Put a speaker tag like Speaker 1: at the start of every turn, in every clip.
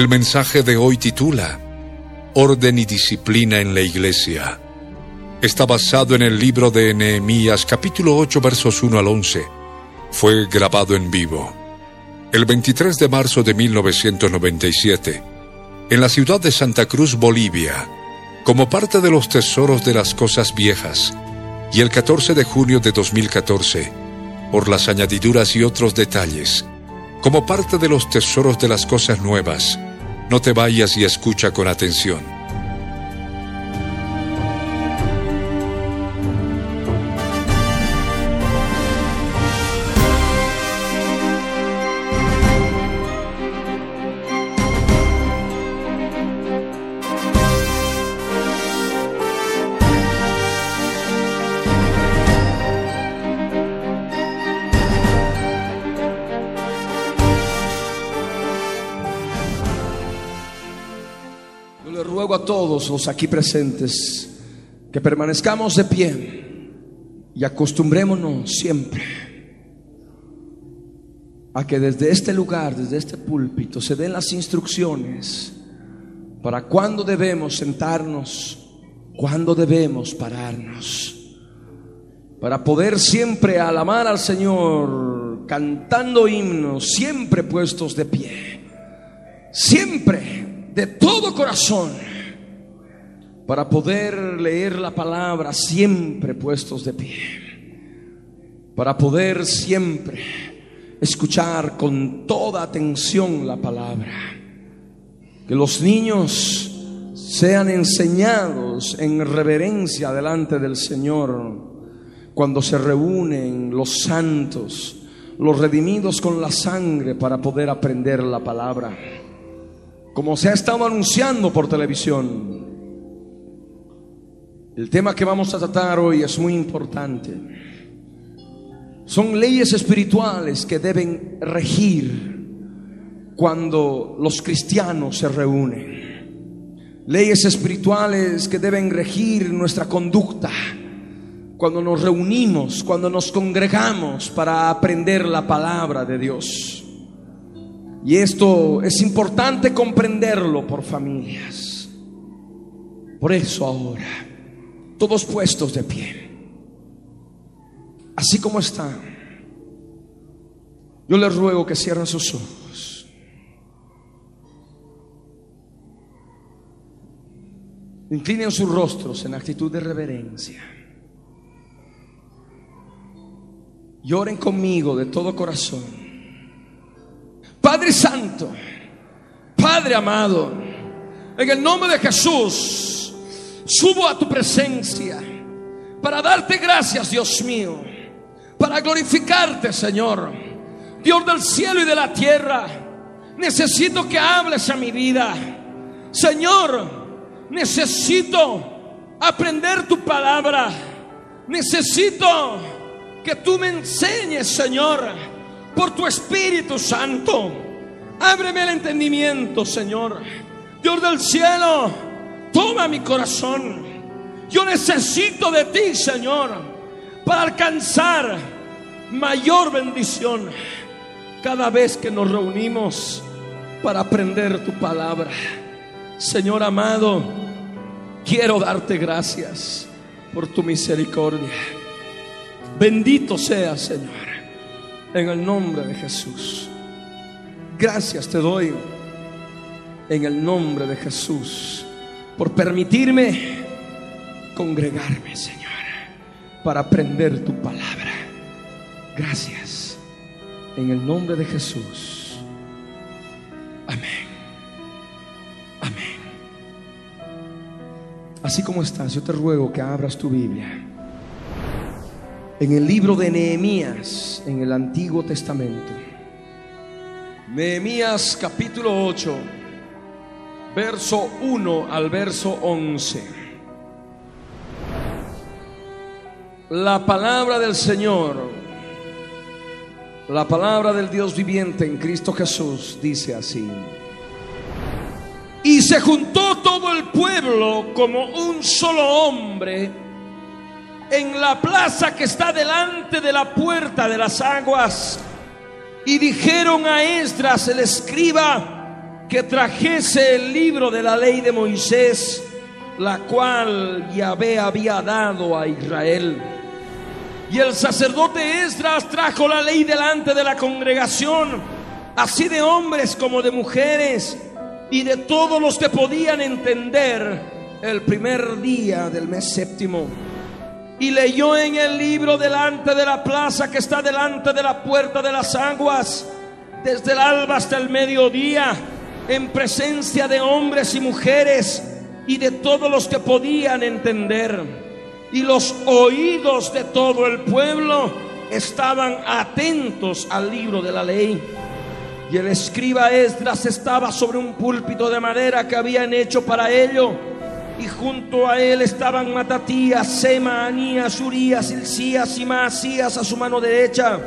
Speaker 1: El mensaje de hoy titula Orden y disciplina en la iglesia. Está basado en el libro de Nehemías capítulo 8 versos 1 al 11. Fue grabado en vivo el 23 de marzo de 1997 en la ciudad de Santa Cruz, Bolivia, como parte de los tesoros de las cosas viejas, y el 14 de junio de 2014, por las añadiduras y otros detalles, como parte de los tesoros de las cosas nuevas, no te vayas y escucha con atención.
Speaker 2: Aquí presentes que permanezcamos de pie y acostumbrémonos siempre a que desde este lugar, desde este púlpito, se den las instrucciones para cuándo debemos sentarnos, cuándo debemos pararnos, para poder siempre alamar al Señor cantando himnos, siempre puestos de pie, siempre de todo corazón para poder leer la palabra siempre puestos de pie, para poder siempre escuchar con toda atención la palabra, que los niños sean enseñados en reverencia delante del Señor cuando se reúnen los santos, los redimidos con la sangre para poder aprender la palabra. Como se ha estado anunciando por televisión, el tema que vamos a tratar hoy es muy importante. Son leyes espirituales que deben regir cuando los cristianos se reúnen. Leyes espirituales que deben regir nuestra conducta cuando nos reunimos, cuando nos congregamos para aprender la palabra de Dios. Y esto es importante comprenderlo por familias. Por eso ahora todos puestos de pie. Así como están. Yo les ruego que cierren sus ojos. Inclinen sus rostros en actitud de reverencia. Lloren conmigo de todo corazón. Padre Santo, Padre amado, en el nombre de Jesús, Subo a tu presencia para darte gracias, Dios mío, para glorificarte, Señor, Dios del cielo y de la tierra. Necesito que hables a mi vida. Señor, necesito aprender tu palabra. Necesito que tú me enseñes, Señor, por tu Espíritu Santo. Ábreme el entendimiento, Señor. Dios del cielo Toma mi corazón. Yo necesito de ti, Señor, para alcanzar mayor bendición cada vez que nos reunimos para aprender tu palabra. Señor amado, quiero darte gracias por tu misericordia. Bendito sea, Señor, en el nombre de Jesús. Gracias te doy en el nombre de Jesús por permitirme congregarme, Señor, para aprender tu palabra. Gracias. En el nombre de Jesús. Amén. Amén. Así como estás, yo te ruego que abras tu Biblia en el libro de Nehemías, en el Antiguo Testamento. Nehemías capítulo 8, verso 1 al verso 11. La palabra del Señor, la palabra del Dios viviente en Cristo Jesús dice así. Y se juntó todo el pueblo como un solo hombre en la plaza que está delante de la puerta de las aguas. Y dijeron a Esdras, el escriba, que trajese el libro de la ley de Moisés, la cual Yahvé había dado a Israel. Y el sacerdote Esdras trajo la ley delante de la congregación, así de hombres como de mujeres, y de todos los que podían entender el primer día del mes séptimo y leyó en el libro delante de la plaza que está delante de la puerta de las aguas, desde el alba hasta el mediodía, en presencia de hombres y mujeres y de todos los que podían entender. Y los oídos de todo el pueblo estaban atentos al libro de la ley. Y el escriba Esdras estaba sobre un púlpito de madera que habían hecho para ello y junto a él estaban Matatías, Sema, Anías, Urías, Ilcías y Maasías a su mano derecha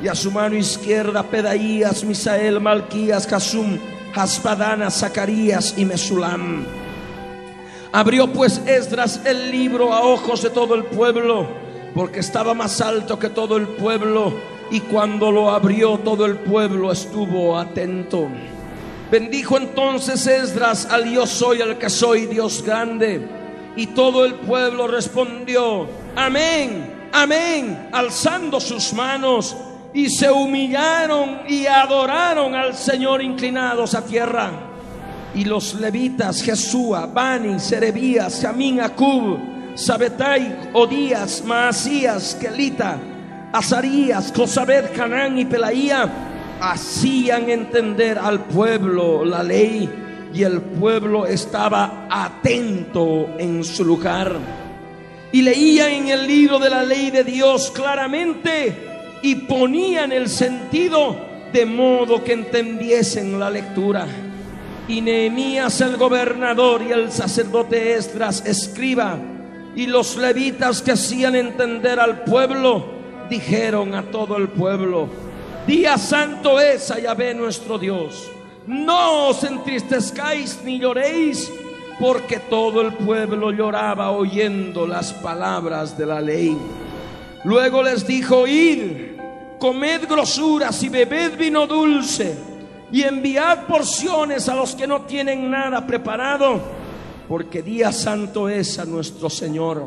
Speaker 2: y a su mano izquierda Pedaías, Misael, Malquías, Jasum, Hasbadana, Zacarías y Mesulam. Abrió pues Esdras el libro a ojos de todo el pueblo, porque estaba más alto que todo el pueblo, y cuando lo abrió todo el pueblo estuvo atento. Bendijo entonces Esdras al yo soy el que soy Dios grande. Y todo el pueblo respondió, amén, amén, alzando sus manos. Y se humillaron y adoraron al Señor inclinados a tierra. Y los levitas, Jesúa, Bani, Serebías, Jamín, Acub, Sabetai, Odías, Maasías, Kelita, Azarías, Josabed, Canán y Pelaía hacían entender al pueblo la ley y el pueblo estaba atento en su lugar. Y leían en el libro de la ley de Dios claramente y ponían el sentido de modo que entendiesen la lectura. Y Nehemías el gobernador y el sacerdote Esdras escriba y los levitas que hacían entender al pueblo dijeron a todo el pueblo, Día santo es a Yahvé nuestro Dios. No os entristezcáis ni lloréis, porque todo el pueblo lloraba oyendo las palabras de la ley. Luego les dijo, id, comed grosuras y bebed vino dulce, y enviad porciones a los que no tienen nada preparado, porque día santo es a nuestro Señor.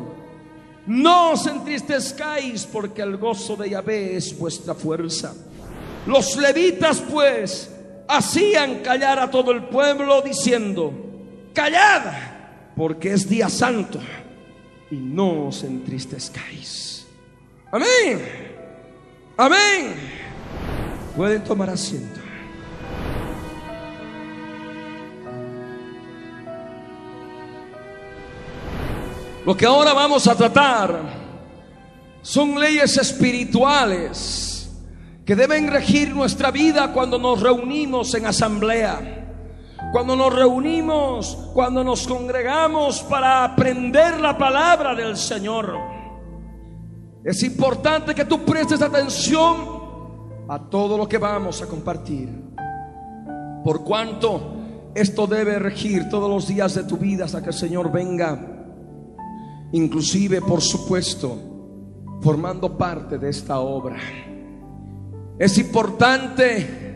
Speaker 2: No os entristezcáis, porque el gozo de Yahvé es vuestra fuerza. Los levitas pues hacían callar a todo el pueblo diciendo, callad, porque es día santo y no os entristezcáis. Amén. Amén. Pueden tomar asiento. Lo que ahora vamos a tratar son leyes espirituales que deben regir nuestra vida cuando nos reunimos en asamblea, cuando nos reunimos, cuando nos congregamos para aprender la palabra del Señor. Es importante que tú prestes atención a todo lo que vamos a compartir, por cuanto esto debe regir todos los días de tu vida hasta que el Señor venga, inclusive, por supuesto, formando parte de esta obra. Es importante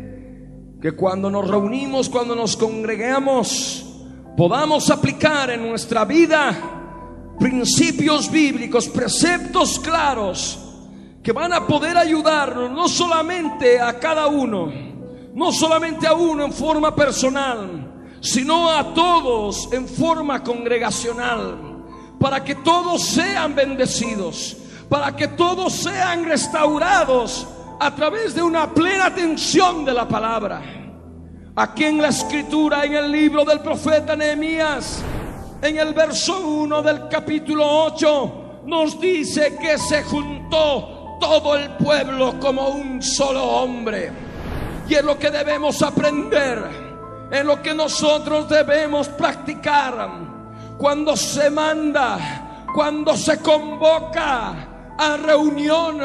Speaker 2: que cuando nos reunimos, cuando nos congregamos, podamos aplicar en nuestra vida principios bíblicos, preceptos claros que van a poder ayudarnos no solamente a cada uno, no solamente a uno en forma personal, sino a todos en forma congregacional, para que todos sean bendecidos, para que todos sean restaurados a través de una plena atención de la palabra. Aquí en la escritura, en el libro del profeta Nehemías, en el verso 1 del capítulo 8, nos dice que se juntó todo el pueblo como un solo hombre. Y es lo que debemos aprender, es lo que nosotros debemos practicar cuando se manda, cuando se convoca a reunión.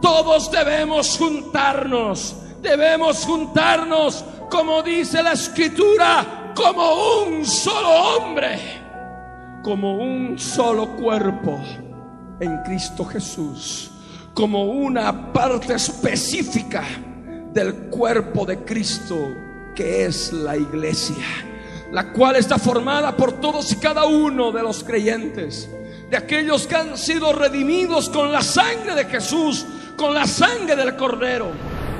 Speaker 2: Todos debemos juntarnos, debemos juntarnos, como dice la escritura, como un solo hombre, como un solo cuerpo en Cristo Jesús, como una parte específica del cuerpo de Cristo que es la iglesia, la cual está formada por todos y cada uno de los creyentes, de aquellos que han sido redimidos con la sangre de Jesús, con la sangre del Cordero.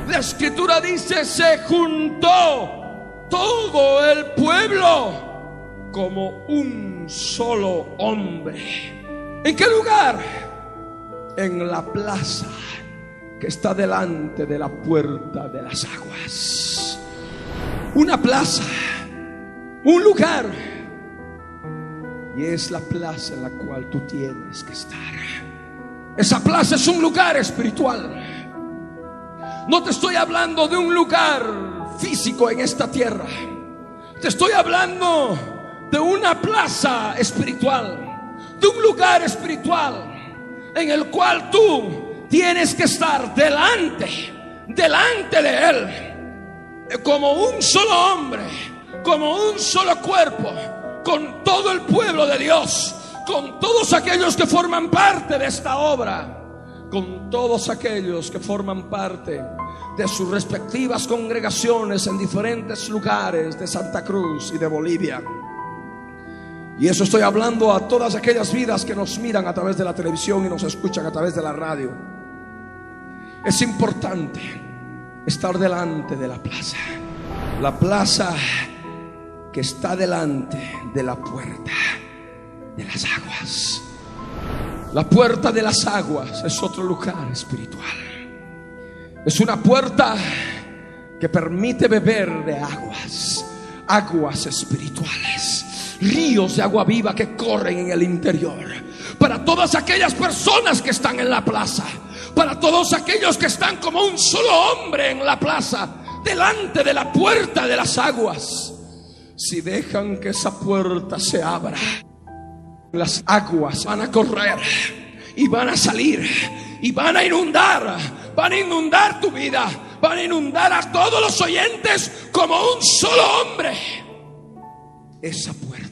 Speaker 2: La escritura dice, se juntó todo el pueblo como un solo hombre. ¿En qué lugar? En la plaza que está delante de la puerta de las aguas. Una plaza, un lugar. Y es la plaza en la cual tú tienes que estar. Esa plaza es un lugar espiritual. No te estoy hablando de un lugar físico en esta tierra. Te estoy hablando de una plaza espiritual, de un lugar espiritual en el cual tú tienes que estar delante, delante de Él, como un solo hombre, como un solo cuerpo, con todo el pueblo de Dios, con todos aquellos que forman parte de esta obra, con todos aquellos que forman parte de sus respectivas congregaciones en diferentes lugares de Santa Cruz y de Bolivia. Y eso estoy hablando a todas aquellas vidas que nos miran a través de la televisión y nos escuchan a través de la radio. Es importante estar delante de la plaza. La plaza que está delante de la puerta de las aguas. La puerta de las aguas es otro lugar espiritual. Es una puerta que permite beber de aguas, aguas espirituales, ríos de agua viva que corren en el interior. Para todas aquellas personas que están en la plaza para todos aquellos que están como un solo hombre en la plaza, delante de la puerta de las aguas. Si dejan que esa puerta se abra, las aguas van a correr y van a salir y van a inundar, van a inundar tu vida, van a inundar a todos los oyentes como un solo hombre. Esa puerta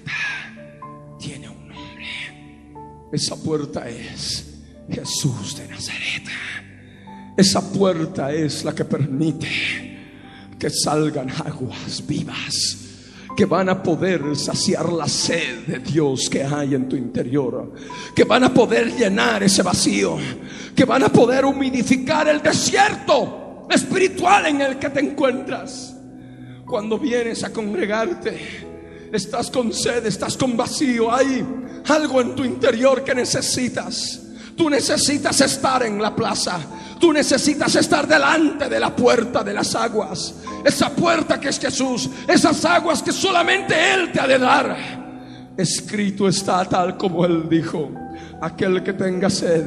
Speaker 2: Esa puerta es Jesús de Nazaret. Esa puerta es la que permite que salgan aguas vivas que van a poder saciar la sed de Dios que hay en tu interior, que van a poder llenar ese vacío, que van a poder humidificar el desierto espiritual en el que te encuentras. Cuando vienes a congregarte, estás con sed, estás con vacío, hay algo en tu interior que necesitas. Tú necesitas estar en la plaza. Tú necesitas estar delante de la puerta de las aguas. Esa puerta que es Jesús. Esas aguas que solamente Él te ha de dar. Escrito está tal como Él dijo. Aquel que tenga sed,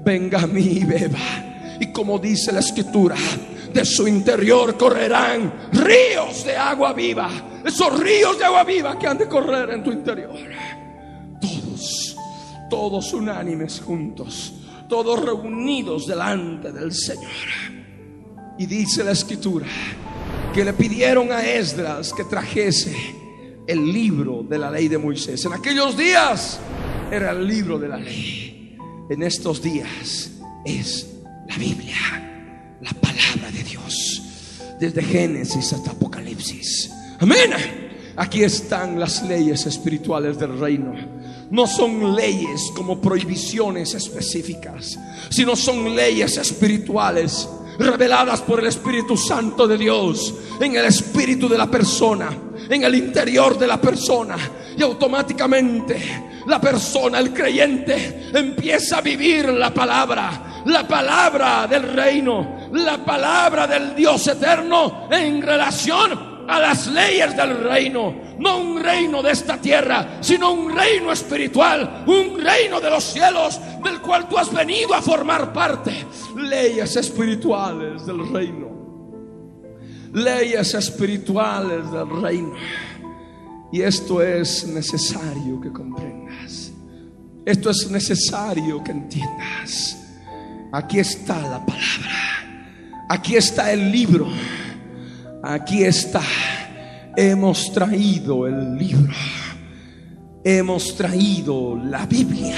Speaker 2: venga a mí y beba. Y como dice la escritura, de su interior correrán ríos de agua viva. Esos ríos de agua viva que han de correr en tu interior todos unánimes juntos, todos reunidos delante del Señor. Y dice la escritura que le pidieron a Esdras que trajese el libro de la ley de Moisés. En aquellos días era el libro de la ley. En estos días es la Biblia, la palabra de Dios, desde Génesis hasta Apocalipsis. Amén. Aquí están las leyes espirituales del reino no son leyes como prohibiciones específicas, sino son leyes espirituales reveladas por el Espíritu Santo de Dios en el espíritu de la persona, en el interior de la persona. Y automáticamente la persona, el creyente, empieza a vivir la palabra, la palabra del reino, la palabra del Dios eterno en relación a las leyes del reino no un reino de esta tierra, sino un reino espiritual, un reino de los cielos, del cual tú has venido a formar parte. Leyes espirituales del reino. Leyes espirituales del reino. Y esto es necesario que comprendas. Esto es necesario que entiendas. Aquí está la palabra. Aquí está el libro. Aquí está hemos traído el libro, hemos traído la Biblia.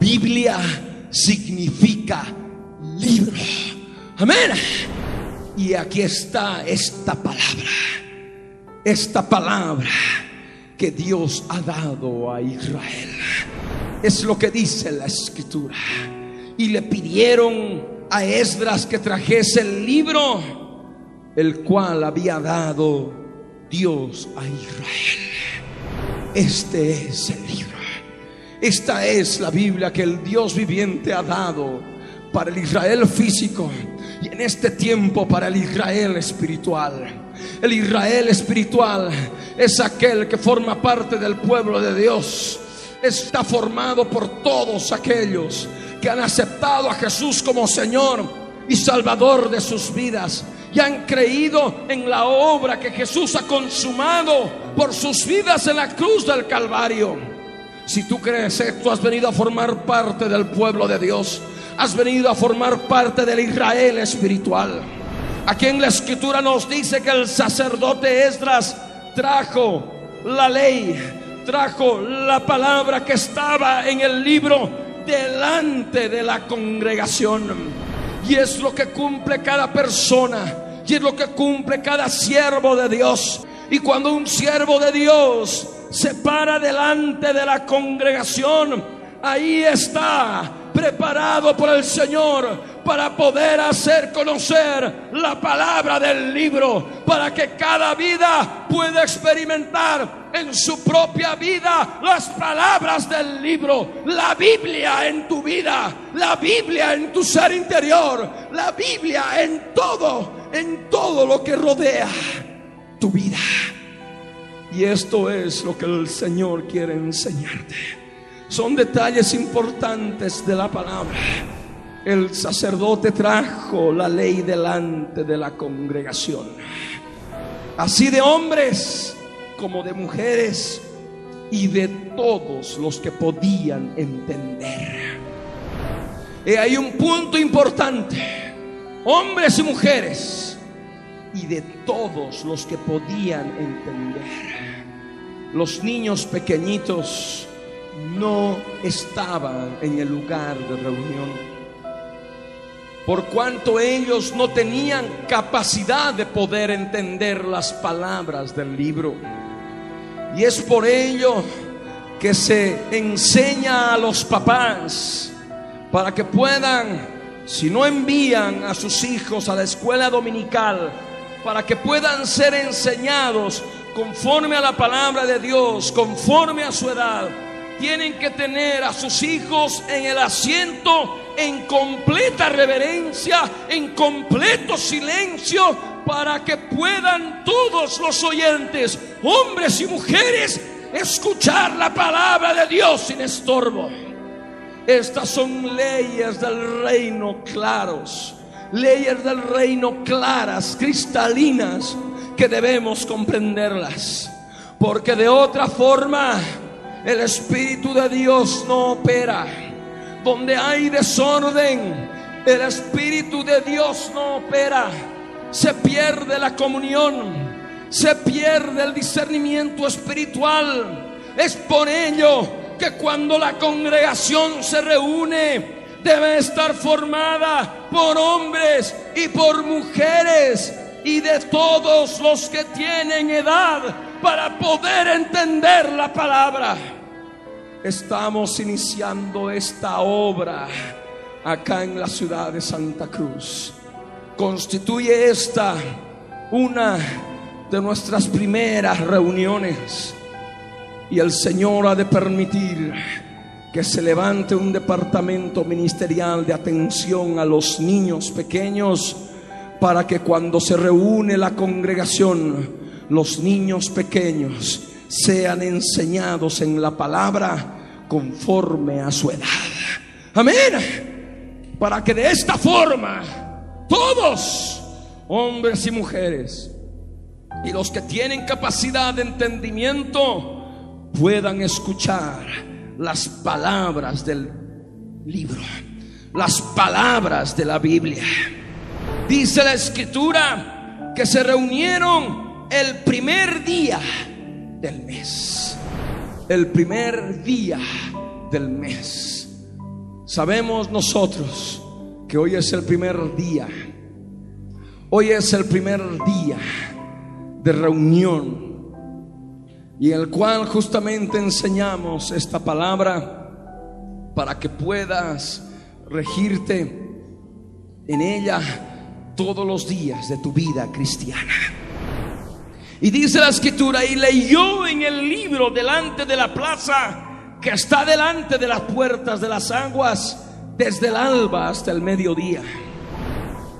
Speaker 2: Biblia significa libro. Amén. Y aquí está esta palabra, esta palabra que Dios ha dado a Israel. Es lo que dice la escritura. Y le pidieron a Esdras que trajese el libro, el cual había dado Dios a Israel. Este es el libro. Esta es la Biblia que el Dios viviente ha dado para el Israel físico y en este tiempo para el Israel espiritual. El Israel espiritual es aquel que forma parte del pueblo de Dios. Está formado por todos aquellos han aceptado a Jesús como Señor y Salvador de sus vidas y han creído en la obra que Jesús ha consumado por sus vidas en la cruz del Calvario. Si tú crees esto, has venido a formar parte del pueblo de Dios. Has venido a formar parte del Israel espiritual. Aquí en la escritura nos dice que el sacerdote Esdras trajo la ley, trajo la palabra que estaba en el libro delante de la congregación. Y es lo que cumple cada persona y es lo que cumple cada siervo de Dios. Y cuando un siervo de Dios se para delante de la congregación, ahí está preparado por el Señor para poder hacer conocer la palabra del libro, para que cada vida pueda experimentar en su propia vida las palabras del libro, la Biblia en tu vida, la Biblia en tu ser interior, la Biblia en todo en todo lo que rodea tu vida. Y esto es lo que el Señor quiere enseñarte. Son detalles importantes de la palabra. El sacerdote trajo la ley delante de la congregación. Así de hombres como de mujeres y de todos los que podían entender. Y hay un punto importante hombres y mujeres, y de todos los que podían entender. Los niños pequeñitos no estaban en el lugar de reunión, por cuanto ellos no tenían capacidad de poder entender las palabras del libro. Y es por ello que se enseña a los papás para que puedan si no envían a sus hijos a la escuela dominical para que puedan ser enseñados conforme a la palabra de Dios, conforme a su edad, tienen que tener a sus hijos en el asiento en completa reverencia, en completo silencio, para que puedan todos los oyentes, hombres y mujeres, escuchar la palabra de Dios sin estorbo. Estas son leyes del reino claros, leyes del reino claras, cristalinas, que debemos comprenderlas. Porque de otra forma el Espíritu de Dios no opera. Donde hay desorden, el Espíritu de Dios no opera. Se pierde la comunión, se pierde el discernimiento espiritual. Es por ello que cuando la congregación se reúne, debe estar formada por hombres y por mujeres y de todos los que tienen edad para poder entender la palabra. Estamos iniciando esta obra acá en la ciudad de Santa Cruz. Constituye esta una de nuestras primeras reuniones y el Señor ha de permitir que se levante un departamento ministerial de atención a los niños pequeños para que cuando se reúne la congregación los niños pequeños sean enseñados en la palabra conforme a su edad. Amén. Para que de esta forma todos, hombres y mujeres, y los que tienen capacidad de entendimiento, puedan escuchar las palabras del libro, las palabras de la Biblia. Dice la escritura que se reunieron el primer día del mes. El primer día del mes. Sabemos nosotros que hoy es el primer día. Hoy es el primer día de reunión y en el cual justamente enseñamos esta palabra para que puedas regirte en ella todos los días de tu vida cristiana. Y dice la escritura, y leyó en el libro delante de la plaza que está delante de las puertas de las aguas, desde el alba hasta el mediodía.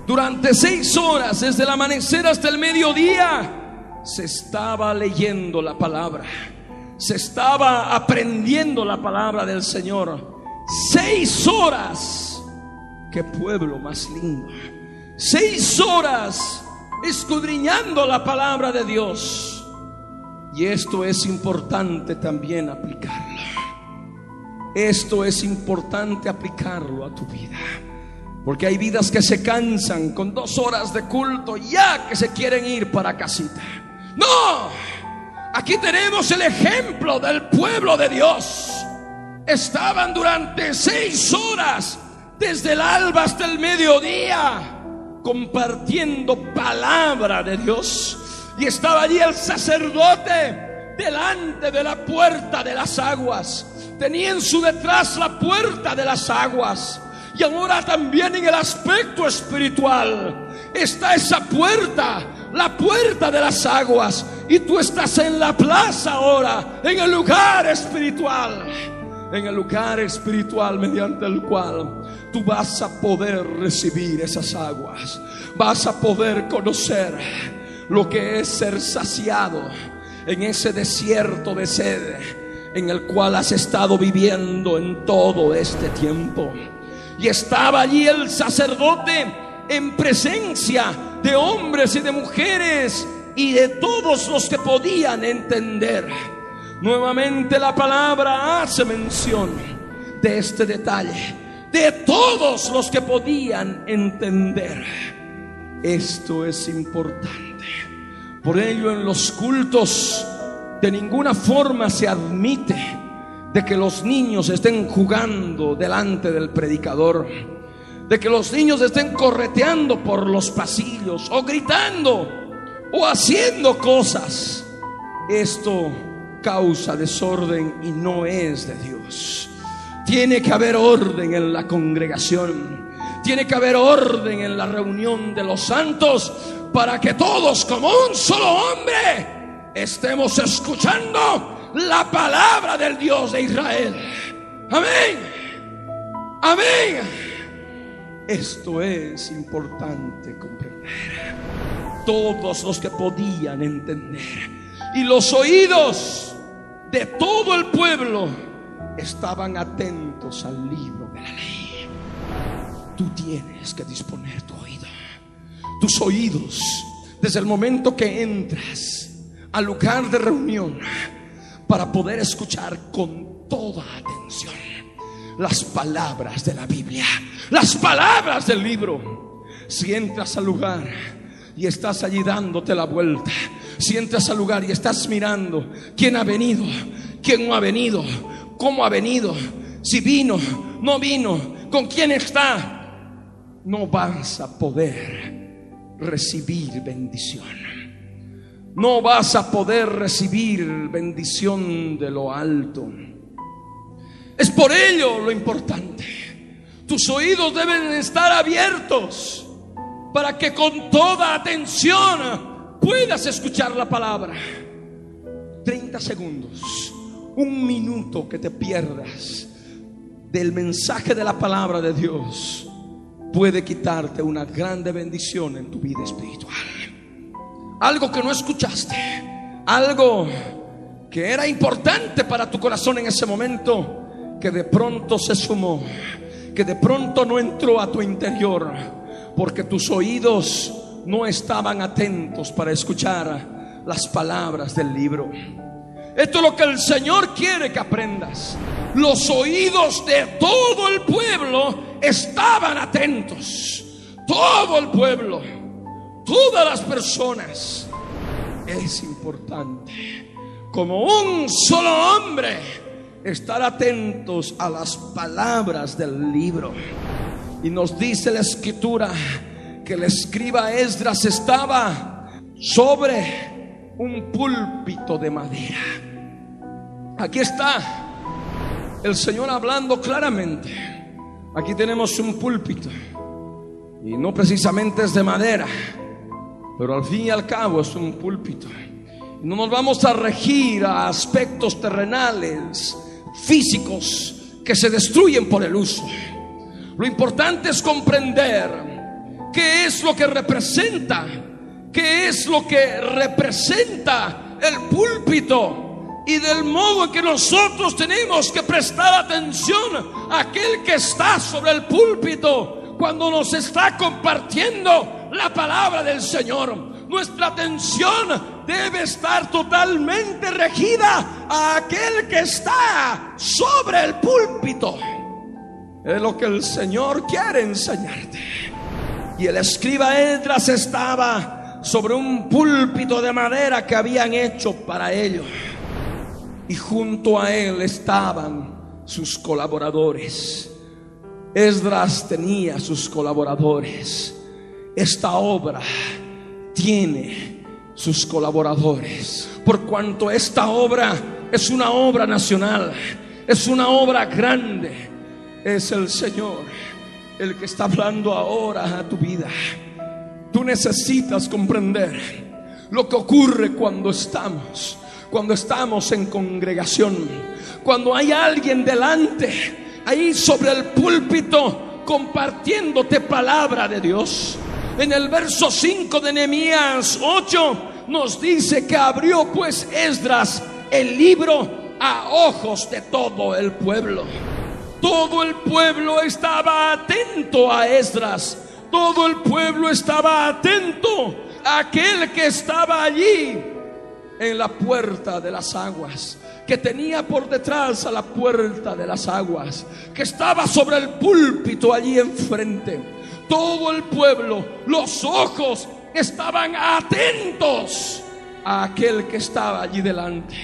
Speaker 2: Durante seis horas, desde el amanecer hasta el mediodía, se estaba leyendo la palabra, se estaba aprendiendo la palabra del Señor. Seis horas, qué pueblo más lindo. Seis horas escudriñando la palabra de Dios. Y esto es importante también aplicarlo. Esto es importante aplicarlo a tu vida. Porque hay vidas que se cansan con dos horas de culto ya que se quieren ir para casita. No, aquí tenemos el ejemplo del pueblo de Dios. Estaban durante seis horas, desde el alba hasta el mediodía compartiendo palabra de Dios. Y estaba allí el sacerdote delante de la puerta de las aguas. Tenía en su detrás la puerta de las aguas. Y ahora también en el aspecto espiritual está esa puerta, la puerta de las aguas. Y tú estás en la plaza ahora, en el lugar espiritual. En el lugar espiritual mediante el cual tú vas a poder recibir esas aguas. Vas a poder conocer lo que es ser saciado en ese desierto de sed en el cual has estado viviendo en todo este tiempo. Y estaba allí el sacerdote en presencia de hombres y de mujeres y de todos los que podían entender. Nuevamente la palabra hace mención de este detalle de todos los que podían entender. Esto es importante. Por ello en los cultos de ninguna forma se admite de que los niños estén jugando delante del predicador, de que los niños estén correteando por los pasillos o gritando o haciendo cosas. Esto causa desorden y no es de Dios. Tiene que haber orden en la congregación. Tiene que haber orden en la reunión de los santos para que todos como un solo hombre estemos escuchando la palabra del Dios de Israel. Amén. Amén. Esto es importante comprender. Todos los que podían entender y los oídos de todo el pueblo estaban atentos al libro de la ley. Tú tienes que disponer tu oído, tus oídos, desde el momento que entras al lugar de reunión para poder escuchar con toda atención las palabras de la Biblia, las palabras del libro. Si entras al lugar y estás allí dándote la vuelta, si entras al lugar y estás mirando quién ha venido, quién no ha venido, cómo ha venido, si vino, no vino, con quién está, no vas a poder recibir bendición. No vas a poder recibir bendición de lo alto. Es por ello lo importante. Tus oídos deben estar abiertos para que con toda atención puedas escuchar la palabra. 30 segundos un minuto que te pierdas del mensaje de la palabra de Dios puede quitarte una grande bendición en tu vida espiritual. algo que no escuchaste, algo que era importante para tu corazón en ese momento, que de pronto se sumó, que de pronto no entró a tu interior, porque tus oídos no estaban atentos para escuchar las palabras del libro. Esto es lo que el Señor quiere que aprendas. Los oídos de todo el pueblo estaban atentos. Todo el pueblo, todas las personas. Es importante, como un solo hombre, estar atentos a las palabras del libro. Y nos dice la escritura que el escriba Esdras estaba sobre un púlpito de madera. Aquí está el Señor hablando claramente. Aquí tenemos un púlpito y no precisamente es de madera, pero al fin y al cabo es un púlpito. No nos vamos a regir a aspectos terrenales, físicos, que se destruyen por el uso. Lo importante es comprender qué es lo que representa, qué es lo que representa el púlpito y del modo que nosotros tenemos que prestar atención a aquel que está sobre el púlpito cuando nos está compartiendo la palabra del Señor. Nuestra atención debe estar totalmente regida a aquel que está sobre el púlpito. Es lo que el Señor quiere enseñarte. Y el escriba Edras estaba sobre un púlpito de madera que habían hecho para ellos. Y junto a él estaban sus colaboradores. Esdras tenía sus colaboradores. Esta obra tiene sus colaboradores. Por cuanto esta obra es una obra nacional, es una obra grande, es el Señor el que está hablando ahora a tu vida. Tú necesitas comprender lo que ocurre cuando estamos, cuando estamos en congregación, cuando hay alguien delante, ahí sobre el púlpito, compartiéndote palabra de Dios. En el verso 5 de Nehemías 8 nos dice que abrió pues Esdras el libro a ojos de todo el pueblo. Todo el pueblo estaba atento a Esdras. Todo el pueblo estaba atento a aquel que estaba allí en la puerta de las aguas, que tenía por detrás a la puerta de las aguas, que estaba sobre el púlpito allí enfrente. Todo el pueblo, los ojos estaban atentos a aquel que estaba allí delante.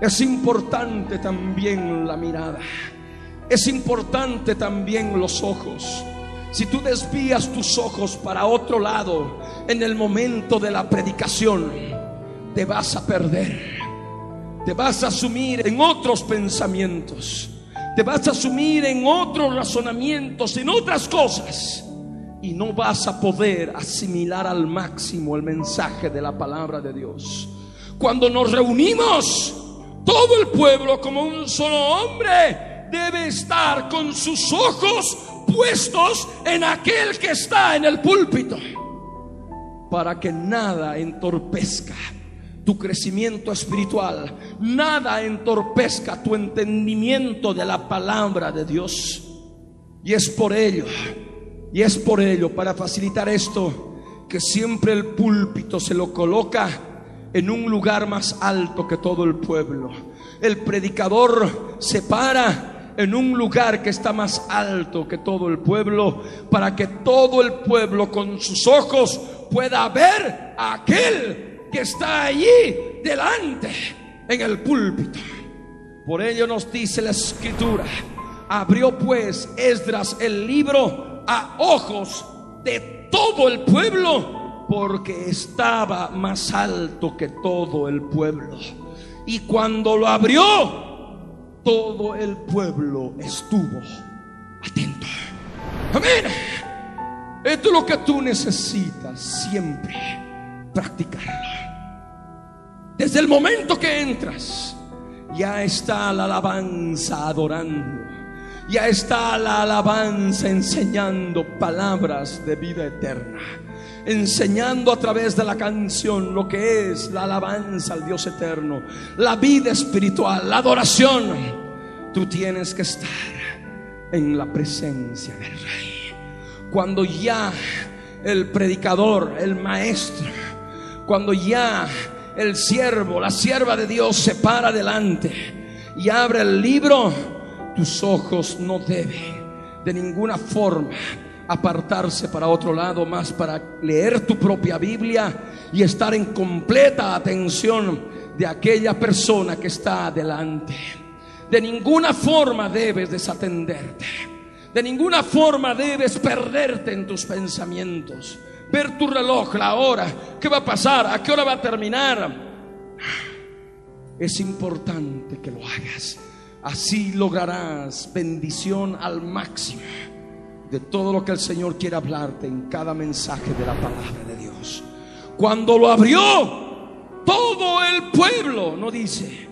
Speaker 2: Es importante también la mirada. Es importante también los ojos. Si tú desvías tus ojos para otro lado en el momento de la predicación, te vas a perder. Te vas a sumir en otros pensamientos. Te vas a sumir en otros razonamientos, en otras cosas. Y no vas a poder asimilar al máximo el mensaje de la palabra de Dios. Cuando nos reunimos, todo el pueblo como un solo hombre, debe estar con sus ojos puestos en aquel que está en el púlpito, para que nada entorpezca tu crecimiento espiritual, nada entorpezca tu entendimiento de la palabra de Dios. Y es por ello, y es por ello, para facilitar esto, que siempre el púlpito se lo coloca en un lugar más alto que todo el pueblo. El predicador se para en un lugar que está más alto que todo el pueblo, para que todo el pueblo con sus ojos pueda ver a aquel que está allí delante en el púlpito. Por ello nos dice la escritura, abrió pues Esdras el libro a ojos de todo el pueblo, porque estaba más alto que todo el pueblo. Y cuando lo abrió, todo el pueblo estuvo atento. Amén. Esto es lo que tú necesitas siempre practicarlo. Desde el momento que entras, ya está la alabanza adorando. Ya está la alabanza enseñando palabras de vida eterna. enseñando a través de la canción lo que es la alabanza al Dios eterno, la vida espiritual, la adoración, tú tienes que estar en la presencia del Rey. Cuando ya el predicador, el maestro, cuando ya el siervo, la sierva de Dios se para delante y abre el libro, tus ojos no deben de ninguna forma apartarse para otro lado más para leer tu propia Biblia y estar en completa atención de aquella persona que está adelante. De ninguna forma debes desatenderte. De ninguna forma debes perderte en tus pensamientos. Ver tu reloj, la hora, qué va a pasar, a qué hora va a terminar. Es importante que lo hagas. Así lograrás bendición al máximo de todo lo que el Señor quiere hablarte en cada mensaje de la palabra de Dios. Cuando lo abrió, todo el pueblo, no dice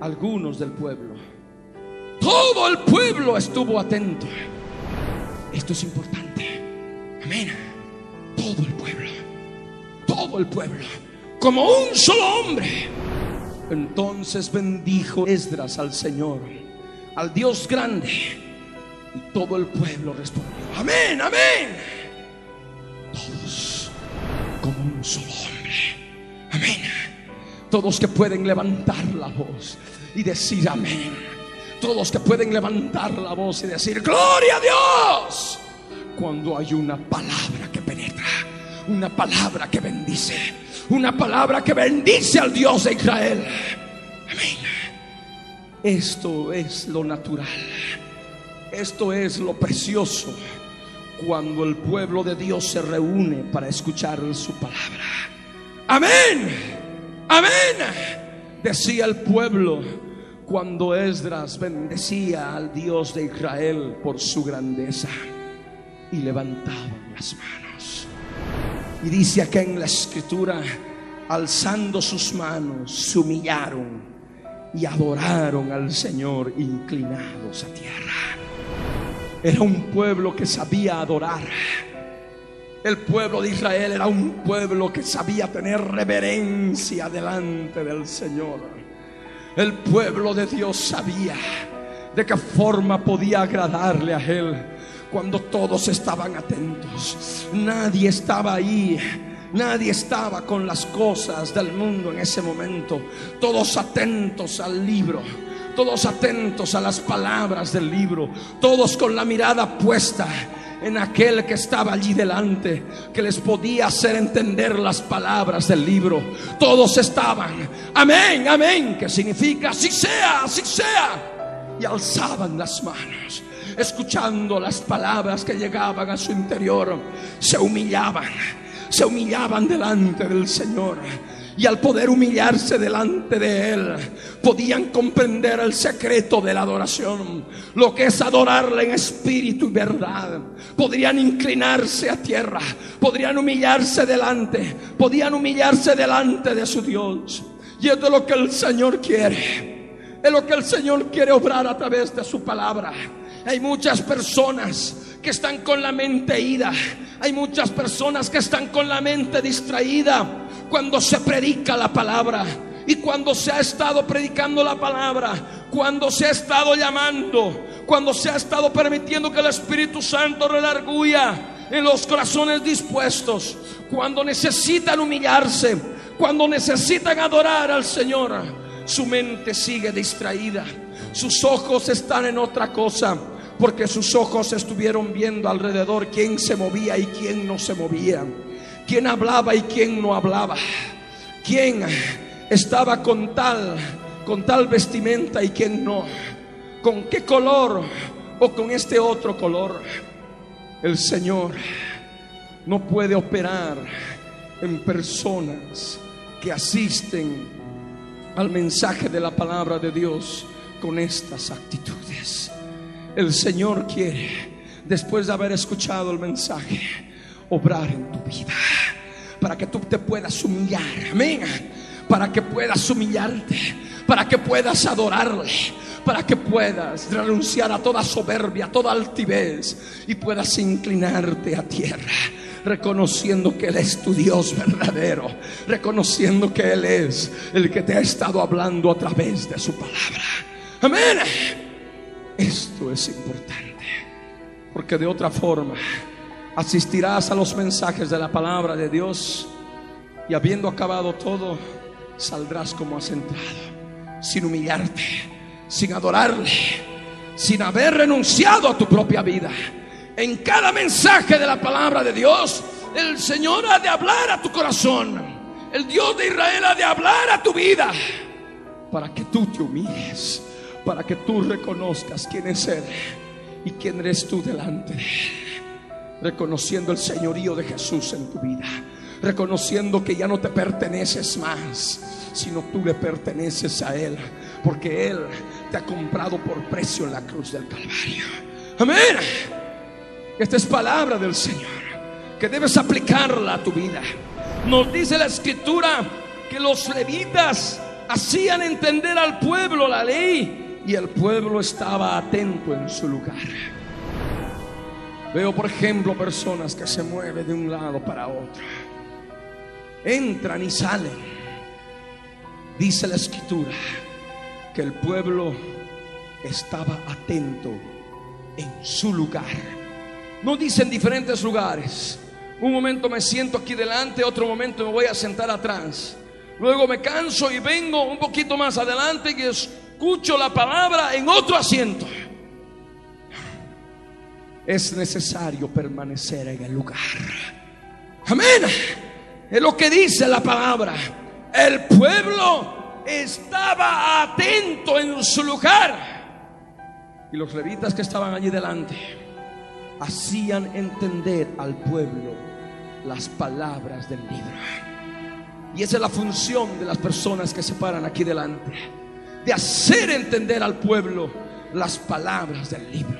Speaker 2: algunos del pueblo, todo el pueblo estuvo atento. Esto es importante. Amén. Todo el pueblo, todo el pueblo, como un solo hombre. Entonces bendijo Esdras al Señor, al Dios grande y todo el pueblo respondió, amén, amén. Todos como un solo hombre. Amén. Todos que pueden levantar la voz y decir amén. Todos que pueden levantar la voz y decir gloria a Dios. Cuando hay una palabra que penetra, una palabra que bendice, una palabra que bendice al Dios de Israel. Amén. Esto es lo natural. Esto es lo precioso cuando el pueblo de Dios se reúne para escuchar su palabra. Amén. Amén. Decía el pueblo cuando Esdras bendecía al Dios de Israel por su grandeza y levantaban las manos. Y dice acá en la escritura, alzando sus manos, se humillaron y adoraron al Señor inclinados a tierra. Era un pueblo que sabía adorar. El pueblo de Israel era un pueblo que sabía tener reverencia delante del Señor. El pueblo de Dios sabía de qué forma podía agradarle a Él cuando todos estaban atentos. Nadie estaba ahí. Nadie estaba con las cosas del mundo en ese momento. Todos atentos al libro todos atentos a las palabras del libro, todos con la mirada puesta en aquel que estaba allí delante, que les podía hacer entender las palabras del libro. Todos estaban, amén, amén, que significa, así sea, así sea. Y alzaban las manos, escuchando las palabras que llegaban a su interior, se humillaban, se humillaban delante del Señor y al poder humillarse delante de Él, podían comprender el secreto de la adoración, lo que es adorarle en espíritu y verdad. Podrían inclinarse a tierra, podrían humillarse delante, podían humillarse delante de su Dios. Y es de lo que el Señor quiere, es lo que el Señor quiere obrar a través de su palabra. Hay muchas personas que están con la mente ida. Hay muchas personas que están con la mente distraída cuando se predica la palabra y cuando se ha estado predicando la palabra, cuando se ha estado llamando, cuando se ha estado permitiendo que el Espíritu Santo relarguya en los corazones dispuestos, cuando necesitan humillarse, cuando necesitan adorar al Señor, su mente sigue distraída, sus ojos están en otra cosa, porque sus ojos estuvieron viendo alrededor quién se movía y quién no se movía quién hablaba y quién no hablaba, quién estaba con tal, con tal vestimenta y quién no, con qué color o con este otro color. El Señor no puede operar en personas que asisten al mensaje de la palabra de Dios con estas actitudes. El Señor quiere, después de haber escuchado el mensaje, obrar en tu vida. Para que tú te puedas humillar. Amén. Para que puedas humillarte. Para que puedas adorarle. Para que puedas renunciar a toda soberbia, a toda altivez. Y puedas inclinarte a tierra reconociendo que Él es tu Dios verdadero, reconociendo que Él es el que te ha estado hablando a través de su palabra. Amén. Esto es importante, porque de otra forma asistirás a los mensajes de la palabra de Dios y habiendo acabado todo, saldrás como has entrado, sin humillarte, sin adorarle, sin haber renunciado a tu propia vida. En cada mensaje de la palabra de Dios, el Señor ha de hablar a tu corazón. El Dios de Israel ha de hablar a tu vida para que tú te humilles para que tú reconozcas quién es Él y quién eres tú delante de Él. Reconociendo el señorío de Jesús en tu vida. Reconociendo que ya no te perteneces más, sino tú le perteneces a Él. Porque Él te ha comprado por precio en la cruz del Calvario. Amén. Esta es palabra del Señor que debes aplicarla a tu vida. Nos dice la escritura que los levitas hacían entender al pueblo la ley y el pueblo estaba atento en su lugar. Veo, por ejemplo, personas que se mueven de un lado para otro. Entran y salen. Dice la escritura que el pueblo estaba atento en su lugar. No dice en diferentes lugares. Un momento me siento aquí delante, otro momento me voy a sentar atrás. Luego me canso y vengo un poquito más adelante y es escucho la palabra en otro asiento. Es necesario permanecer en el lugar. Amén. Es lo que dice la palabra. El pueblo estaba atento en su lugar. Y los levitas que estaban allí delante hacían entender al pueblo las palabras del libro. Y esa es la función de las personas que se paran aquí delante de hacer entender al pueblo las palabras del libro,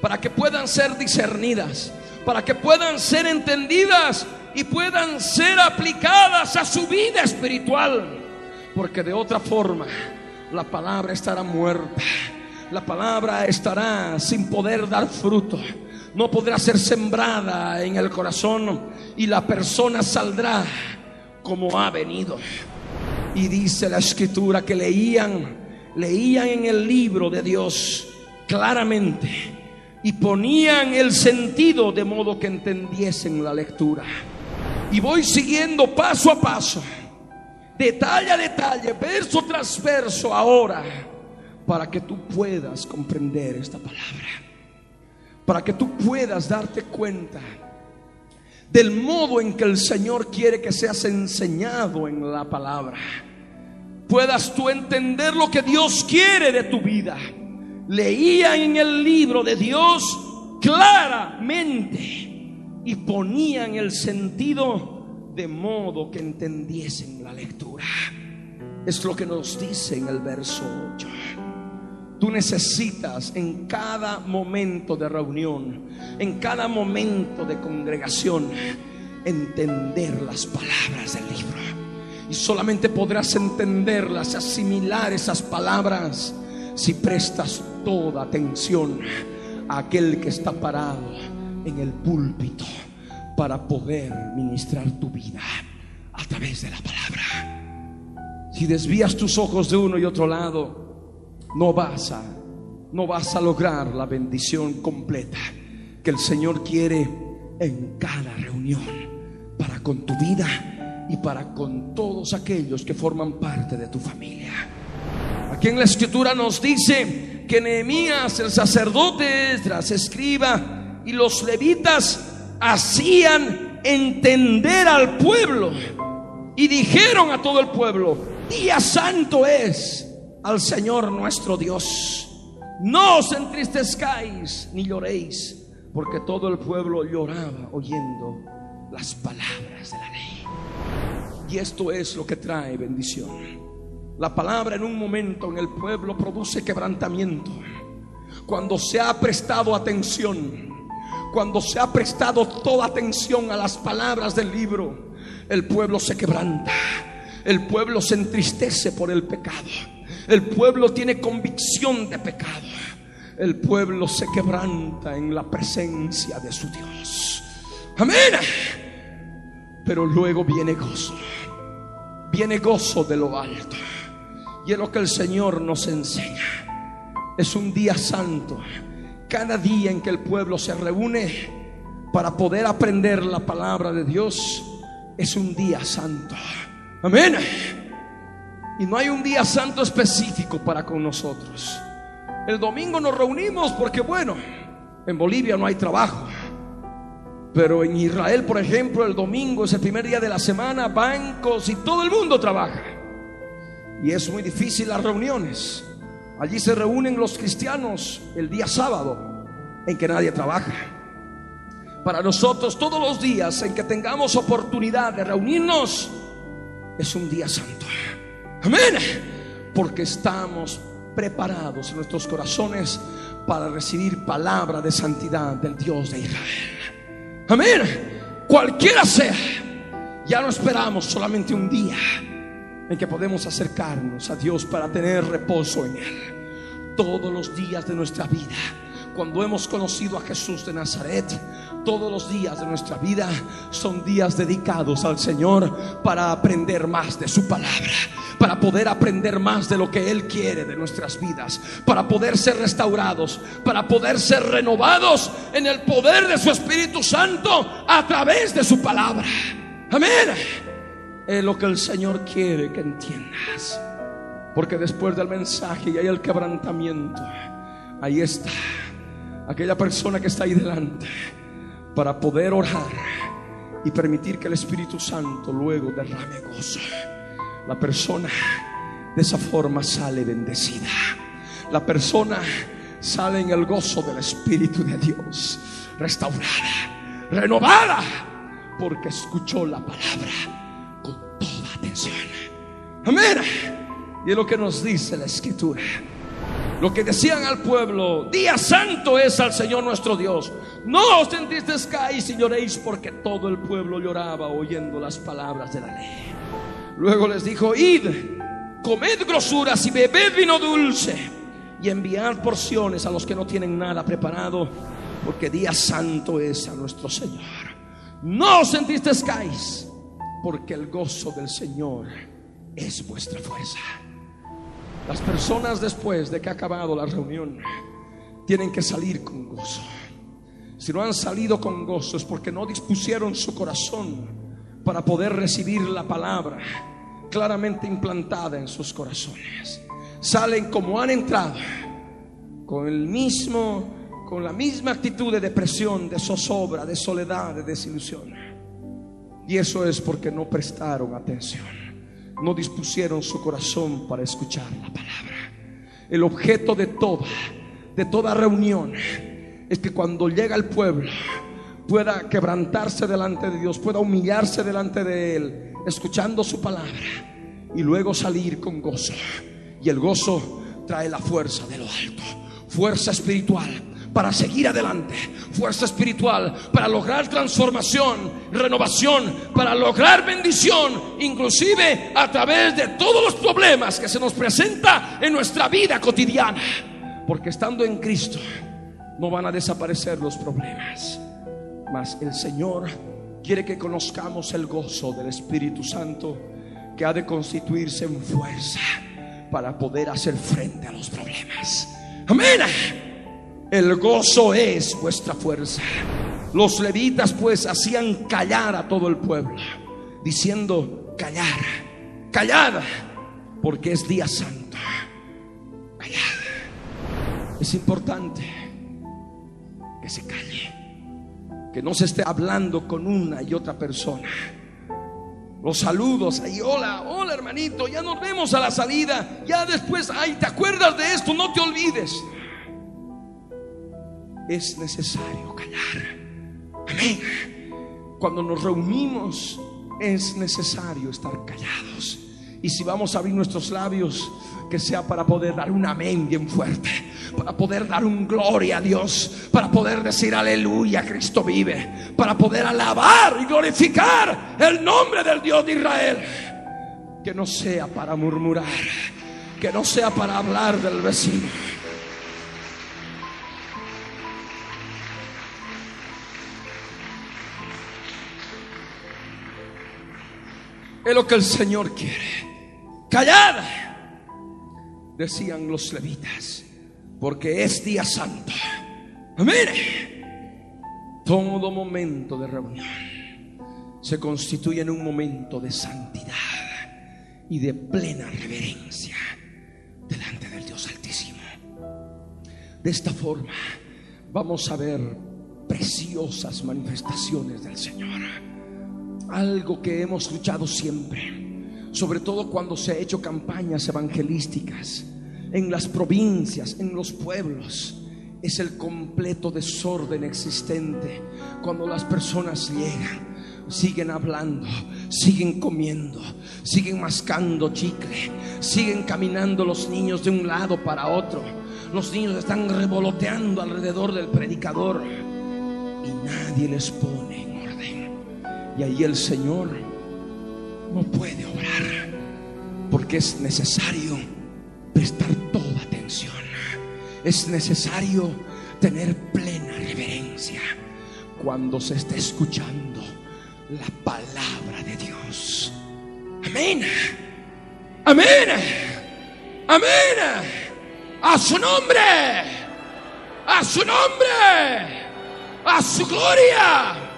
Speaker 2: para que puedan ser discernidas, para que puedan ser entendidas y puedan ser aplicadas a su vida espiritual, porque de otra forma la palabra estará muerta, la palabra estará sin poder dar fruto, no podrá ser sembrada en el corazón y la persona saldrá como ha venido. Y dice la escritura que leían leían en el libro de Dios claramente y ponían el sentido de modo que entendiesen la lectura. Y voy siguiendo paso a paso, detalle a detalle, verso tras verso ahora, para que tú puedas comprender esta palabra, para que tú puedas darte cuenta del modo en que el Señor quiere que seas enseñado en la palabra puedas tú entender lo que Dios quiere de tu vida. Leían en el libro de Dios claramente y ponían el sentido de modo que entendiesen la lectura. Es lo que nos dice en el verso 8. Tú necesitas en cada momento de reunión, en cada momento de congregación, entender las palabras del libro. Y solamente podrás entenderlas, asimilar esas palabras si prestas toda atención a aquel que está parado en el púlpito para poder ministrar tu vida a través de la palabra. Si desvías tus ojos de uno y otro lado, no vas a no vas a lograr la bendición completa que el Señor quiere en cada reunión para con tu vida y para con todos aquellos que forman parte de tu familia. Aquí en la escritura nos dice que Nehemías, el sacerdote Esdras, escriba y los levitas hacían entender al pueblo y dijeron a todo el pueblo, día santo es al Señor nuestro Dios. No os entristezcáis ni lloréis, porque todo el pueblo lloraba oyendo las palabras de la ley. Y esto es lo que trae bendición. La palabra en un momento en el pueblo produce quebrantamiento. Cuando se ha prestado atención, cuando se ha prestado toda atención a las palabras del libro, el pueblo se quebranta. El pueblo se entristece por el pecado. El pueblo tiene convicción de pecado. El pueblo se quebranta en la presencia de su Dios. Amén. Pero luego viene gozo. Viene gozo de lo alto. Y es lo que el Señor nos enseña. Es un día santo. Cada día en que el pueblo se reúne para poder aprender la palabra de Dios es un día santo. Amén. Y no hay un día santo específico para con nosotros. El domingo nos reunimos porque, bueno, en Bolivia no hay trabajo. Pero en Israel, por ejemplo, el domingo es el primer día de la semana, bancos y todo el mundo trabaja. Y es muy difícil las reuniones. Allí se reúnen los cristianos el día sábado, en que nadie trabaja. Para nosotros todos los días en que tengamos oportunidad de reunirnos es un día santo. Amén. Porque estamos preparados en nuestros corazones para recibir palabra de santidad del Dios de Israel. Amén. Cualquiera sea, ya no esperamos solamente un día en que podemos acercarnos a Dios para tener reposo en Él. Todos los días de nuestra vida, cuando hemos conocido a Jesús de Nazaret, todos los días de nuestra vida son días dedicados al Señor para aprender más de su palabra, para poder aprender más de lo que Él quiere de nuestras vidas, para poder ser restaurados, para poder ser renovados en el poder de su Espíritu Santo a través de su palabra. Amén. Es lo que el Señor quiere que entiendas. Porque después del mensaje y hay el quebrantamiento, ahí está aquella persona que está ahí delante para poder orar y permitir que el Espíritu Santo luego derrame gozo. La persona de esa forma sale bendecida. La persona sale en el gozo del Espíritu de Dios, restaurada, renovada, porque escuchó la palabra con toda atención. Amén. Y es lo que nos dice la Escritura. Lo que decían al pueblo, día santo es al Señor nuestro Dios. No os entristezcáis y lloréis porque todo el pueblo lloraba oyendo las palabras de la ley. Luego les dijo, id, comed grosuras y bebed vino dulce y enviad porciones a los que no tienen nada preparado, porque día santo es a nuestro Señor. No os entristezcáis, porque el gozo del Señor es vuestra fuerza. Las personas después de que ha acabado la reunión tienen que salir con gozo. Si no han salido con gozo es porque no dispusieron su corazón para poder recibir la palabra claramente implantada en sus corazones. Salen como han entrado, con el mismo, con la misma actitud de depresión, de zozobra, de soledad, de desilusión. Y eso es porque no prestaron atención no dispusieron su corazón para escuchar la palabra. El objeto de toda, de toda reunión, es que cuando llega el pueblo pueda quebrantarse delante de Dios, pueda humillarse delante de Él, escuchando su palabra y luego salir con gozo. Y el gozo trae la fuerza de lo alto, fuerza espiritual para seguir adelante, fuerza espiritual para lograr transformación, renovación, para lograr bendición, inclusive a través de todos los problemas que se nos presenta en nuestra vida cotidiana. Porque estando en Cristo no van a desaparecer los problemas, mas el Señor quiere que conozcamos el gozo del Espíritu Santo que ha de constituirse en fuerza para poder hacer frente a los problemas. Amén. El gozo es vuestra fuerza. Los levitas pues hacían callar a todo el pueblo, diciendo, callar, callad, porque es día santo. Callad. Es importante que se calle, que no se esté hablando con una y otra persona. Los saludos, ahí, hola, hola hermanito, ya nos vemos a la salida, ya después, ay, ¿te acuerdas de esto? No te olvides es necesario callar. Amén. Cuando nos reunimos es necesario estar callados. Y si vamos a abrir nuestros labios, que sea para poder dar un amén bien fuerte, para poder dar un gloria a Dios, para poder decir aleluya, Cristo vive, para poder alabar y glorificar el nombre del Dios de Israel. Que no sea para murmurar, que no sea para hablar del vecino Es lo que el Señor quiere. Callad, decían los levitas, porque es día santo. Amén. Todo momento de reunión se constituye en un momento de santidad y de plena reverencia delante del Dios Altísimo. De esta forma vamos a ver preciosas manifestaciones del Señor. Algo que hemos escuchado siempre, sobre todo cuando se ha hecho campañas evangelísticas en las provincias, en los pueblos es el completo desorden existente cuando las personas llegan. Siguen hablando, siguen comiendo, siguen mascando chicle, siguen caminando los niños de un lado para otro. Los niños están revoloteando alrededor del predicador y nadie les pone. Y ahí el Señor no puede obrar porque es necesario prestar toda atención es necesario tener plena reverencia cuando se está escuchando la palabra de Dios. Amén. Amén. Amén. A su nombre. A su nombre. A su gloria.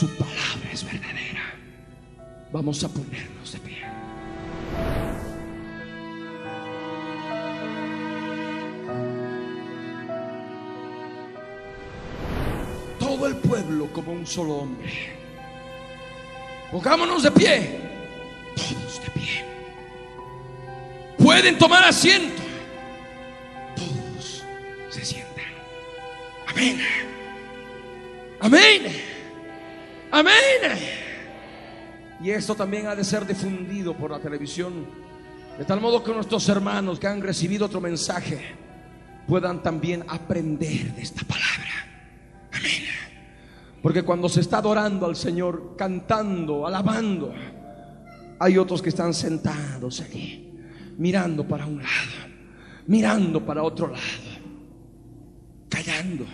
Speaker 2: Su palabra es verdadera. Vamos a ponernos de pie. Todo el pueblo como un solo hombre. Pongámonos de pie. Todos de pie. Pueden tomar asiento. Todos se sientan. Amén. Amén. Amén. Y esto también ha de ser difundido por la televisión, de tal modo que nuestros hermanos que han recibido otro mensaje puedan también aprender de esta palabra. Amén. Porque cuando se está adorando al Señor, cantando, alabando, hay otros que están sentados allí, mirando para un lado, mirando para otro lado, callando,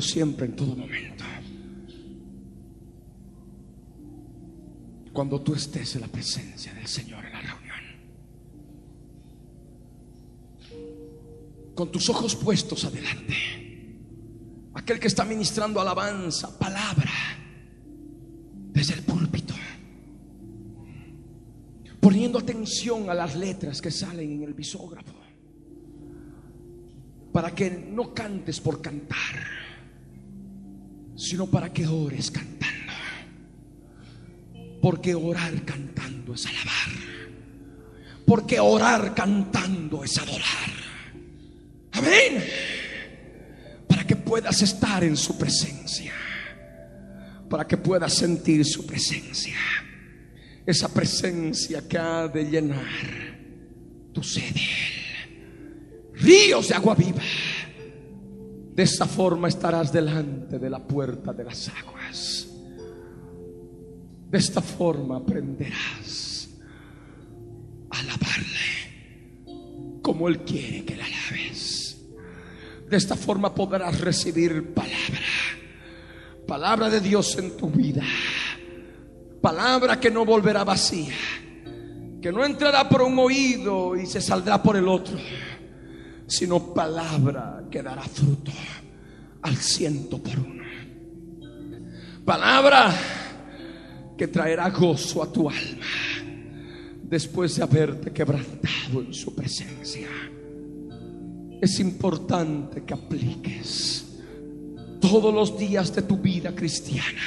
Speaker 2: siempre en todo momento. cuando tú estés en la presencia del Señor en la reunión. Con tus ojos puestos adelante. Aquel que está ministrando alabanza, palabra, desde el púlpito. Poniendo atención a las letras que salen en el bisógrafo. Para que no cantes por cantar, sino para que ores cantando. Porque orar cantando es alabar. Porque orar cantando es adorar. Amén. Para que puedas estar en su presencia. Para que puedas sentir su presencia. Esa presencia que ha de llenar tu sede. Ríos de agua viva. De esa forma estarás delante de la puerta de las aguas. De esta forma aprenderás a alabarle como Él quiere que la alabes. De esta forma podrás recibir palabra, palabra de Dios en tu vida, palabra que no volverá vacía, que no entrará por un oído y se saldrá por el otro, sino palabra que dará fruto al ciento por uno. Palabra que traerá gozo a tu alma después de haberte quebrantado en su presencia. Es importante que apliques todos los días de tu vida cristiana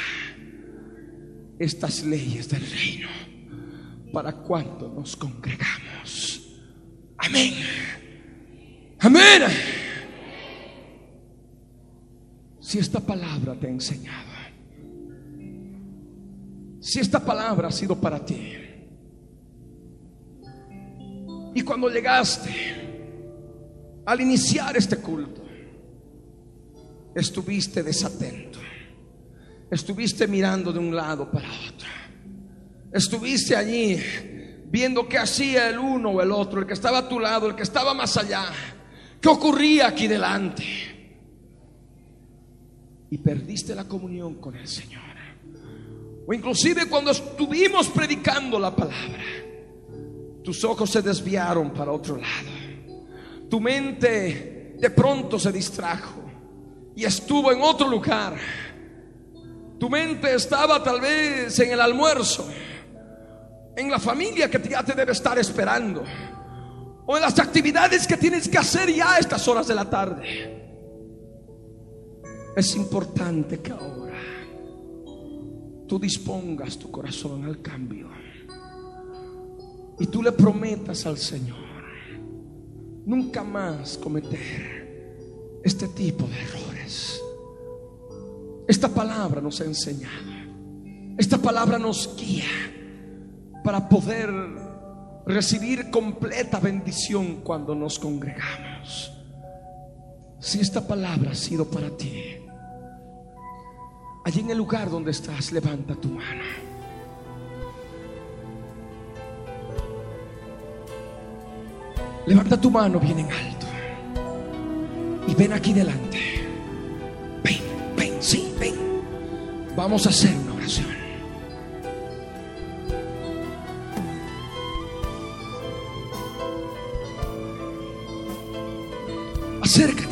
Speaker 2: estas leyes del reino para cuando nos congregamos. Amén. Amén. Si esta palabra te ha enseñado si esta palabra ha sido para ti. Y cuando llegaste al iniciar este culto, estuviste desatento, estuviste mirando de un lado para otro, estuviste allí viendo qué hacía el uno o el otro, el que estaba a tu lado, el que estaba más allá, ¿Qué ocurría aquí delante? Y perdiste la comunión con el Señor. O inclusive cuando estuvimos predicando la palabra, tus ojos se desviaron para otro lado. Tu mente de pronto se distrajo y estuvo en otro lugar. Tu mente estaba tal vez en el almuerzo, en la familia que ya te debe estar esperando, o las actividades que tienes que hacer ya a estas horas de la tarde. Es importante que ahora tú dispongas tu corazón al cambio y tú le prometas al Señor nunca más cometer este tipo de errores. Esta palabra nos ha enseñado. Esta palabra nos guía para poder recibir completa bendición cuando nos congregamos. Si esta palabra ha sido para ti, allí en el lugar donde estás, levanta tu mano. Levanta tu mano bien en alto y ven aquí delante. Sí, ven. Vamos a hacer una oración. acerca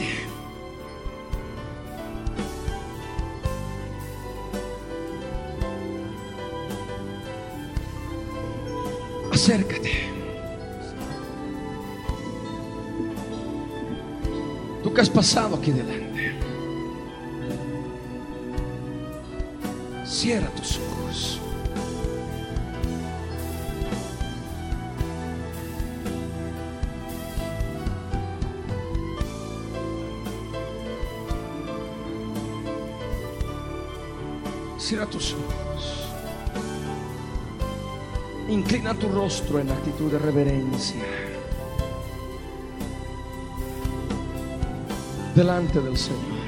Speaker 2: Delante del Señor.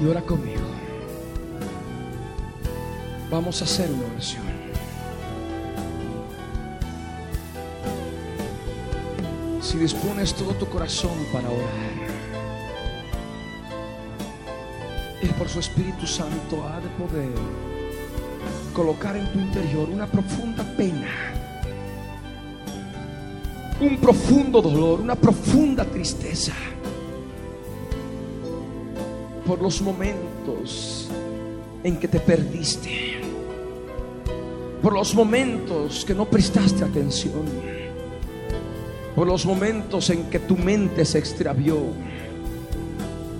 Speaker 2: y ora conmigo. Vamos a hacer una oración. Si dispones todo tu corazón para orar, Él por su Espíritu Santo ha de poder colocar en tu interior una profunda pena, un profundo dolor, una profunda tristeza por los momentos en que te perdiste, por los momentos que no prestaste atención, por los momentos en que tu mente se extravió,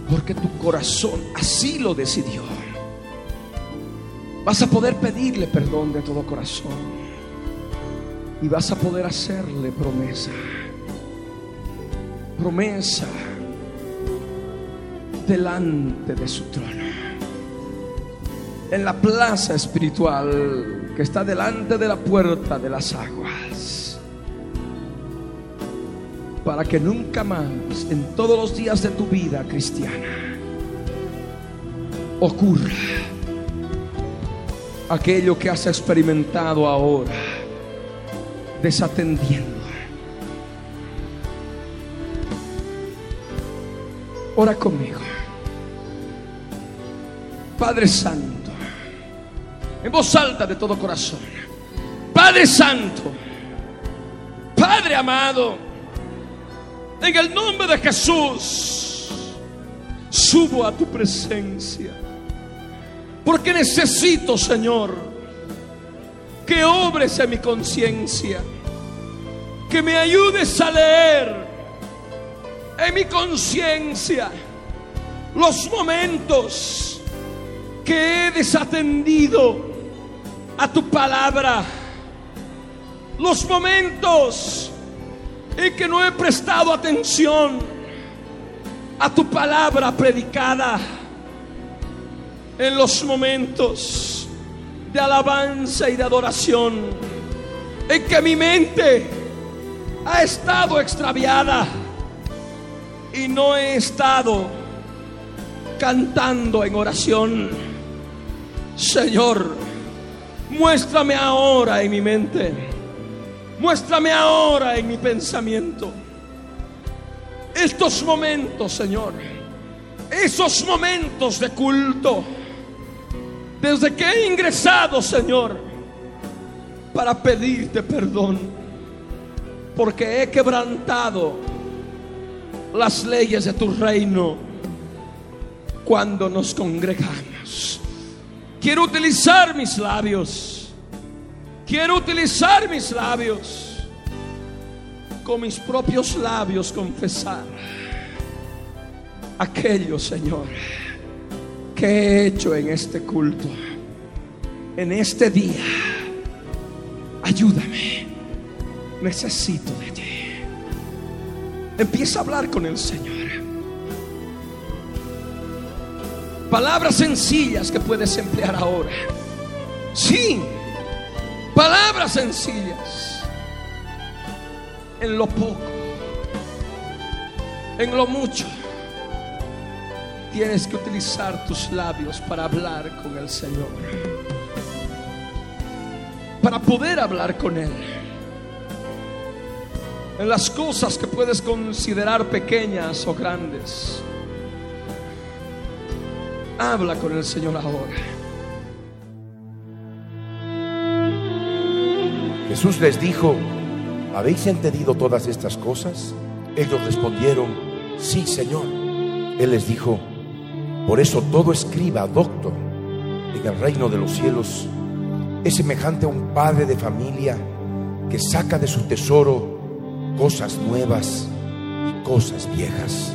Speaker 2: porque tu corazón así lo decidió. Vas a poder pedirle perdón de todo corazón y vas a poder hacerle promesa. Promesa delante de su trono. En la plaza espiritual que está delante de la puerta de las aguas. Para que nunca más en todos los días de tu vida cristiana ocurra aquello que has experimentado ahora desatendiendo. Ora conmigo. Padre Santo, en voz alta de todo corazón, Padre Santo, Padre amado, en el nombre de Jesús, subo a tu presencia, porque necesito, Señor, que obres en mi conciencia, que me ayudes a leer en mi conciencia los momentos que he desatendido a tu palabra, los momentos en que no he prestado atención a tu palabra predicada, en los momentos de alabanza y de adoración, en que mi mente ha estado extraviada y no he estado cantando en oración Señor, muéstrame ahora en mi mente.
Speaker 3: Muéstrame ahora en mi pensamiento estos momentos, Señor, esos momentos de culto, desde que he ingresado, Señor, para pedirte perdón, porque he quebrantado las leyes de tu reino cuando nos congregamos. Quiero utilizar mis labios. Quiero utilizar mis labios. Con mis propios labios confesar aquello, Señor, que he hecho en este culto, en este día. Ayúdame. Necesito de ti. Empieza a hablar con el Señor. Palabras sencillas que puedes emplear ahora. Sí, palabras sencillas. En lo poco, en lo mucho, tienes que utilizar tus labios para hablar con el Señor. Para poder hablar con Él en las cosas que puedes considerar pequeñas o grandes. Habla con el Señor ahora.
Speaker 2: Jesús les dijo, ¿habéis entendido todas estas cosas? Ellos respondieron, sí, Señor. Él les dijo, por eso todo escriba, doctor, en el reino de los cielos es semejante a un padre de familia que saca de su tesoro cosas nuevas y cosas viejas.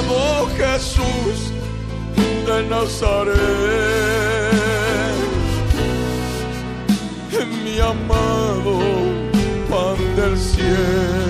Speaker 2: Amado Jesús de Nazaret mi amado pan del cielo.